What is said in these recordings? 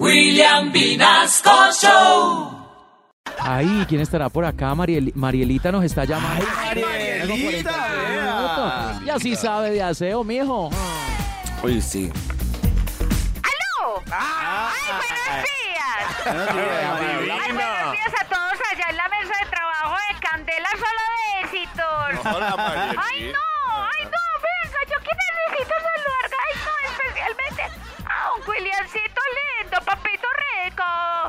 William Vinasco Show. Ahí, ¿quién estará por acá? Mariel- Marielita nos está llamando. Marielita, Y así sabe de aseo, mijo. Oye, sí. ¡Aló! ¡Ay, buenos días! ¡Ay, buenos días a todos allá en la mesa de trabajo de Candela Solo de Éxitos! Hola,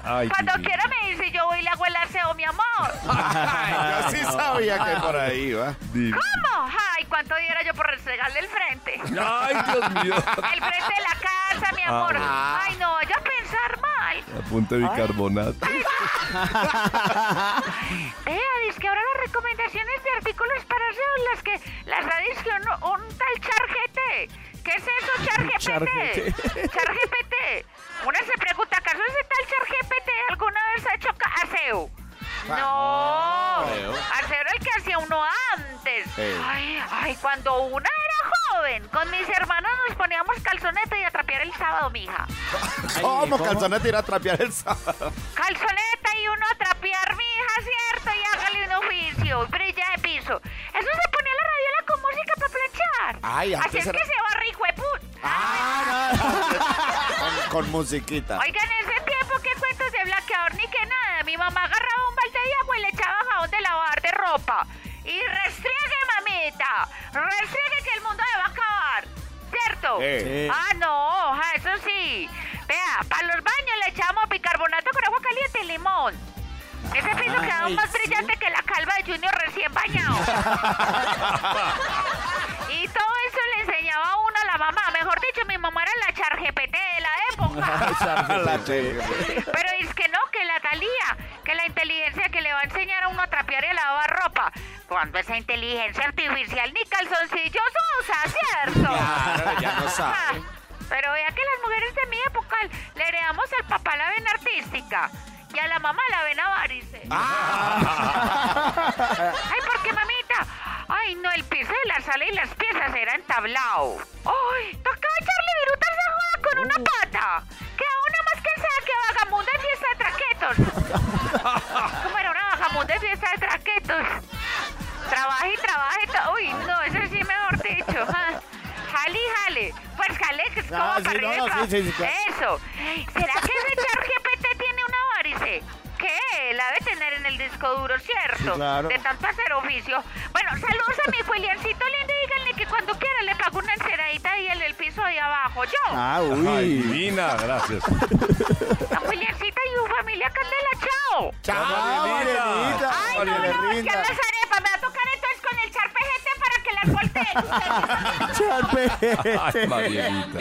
Ay, Cuando divino. quiera me dice yo voy y le hago el aseo, mi amor. Yo sí sabía que por ahí va. ¿Cómo? ¡Ay, cuánto diera yo por restregarle el frente! Ay, Dios mío. El frente de la casa, mi amor. ¡Ay, no! Vaya a pensar mal. Apunte bicarbonato. Vea, dice que ahora las recomendaciones de artículos para aseo las que las radios que un, un tal CharGT. ¿Qué es eso, CharGPT? CharGPT. Una se pregunta, ¿acaso No, que hacía uno antes. Ay, ay, cuando una era joven, con mis hermanos nos poníamos calzonete y a trapear el sábado, mija. ¿Cómo calzonete ir a trapear el sábado? Calzoneta y uno a trapear, mija, ¿cierto? Y hágale un oficio, brilla de piso. Eso se ponía la radiola con música para planchar. Ay, Así es era- que se va rico de put. Con, con musiquita. Oigan, restriegue, mamita. Restriegue que el mundo se va a acabar. ¿Cierto? Eh. Ah, no, eso sí. Vea, para los baños le echamos bicarbonato con agua caliente y limón. Ese piso quedaba más brillante que la calva de Junior recién bañado. y todo eso le enseñaba a uno a la mamá. Mejor dicho, mi mamá era la chargpt de la época. Pero es que no, que la Talía, que la inteligencia que le va a enseñar a uno a trapear y a lavar ropa. Cuando esa inteligencia artificial ni calzoncillos usa, ¿cierto? Claro, ya no sabe. Ah, Pero vea que las mujeres de mi época le heredamos al papá la vena artística y a la mamá la vena varice. Ay, ¿por qué, mamita? Ay, no, el piso de la sala y las piezas eran tablao. Ay, tocaba echarle virutas de joda con una pata. Queda Es como Ah, sí, no, sí, sí, sí, claro. Eso. ¿Será que ese ChatGPT tiene una varice? ¿Qué? La debe tener en el disco duro, ¿cierto? Sí, claro. De tanto hacer oficio. Bueno, saludos a mi Williamcito lindo y díganle que cuando quiera le pago una enceradita ahí en el piso ahí abajo. Yo, Ah, Ay, uy. divina, gracias. a Williamcito y su familia Candela, chao. Chao, Marielita. Marielita. Ay, no, no, es que Charpeta. Ay, Margarita.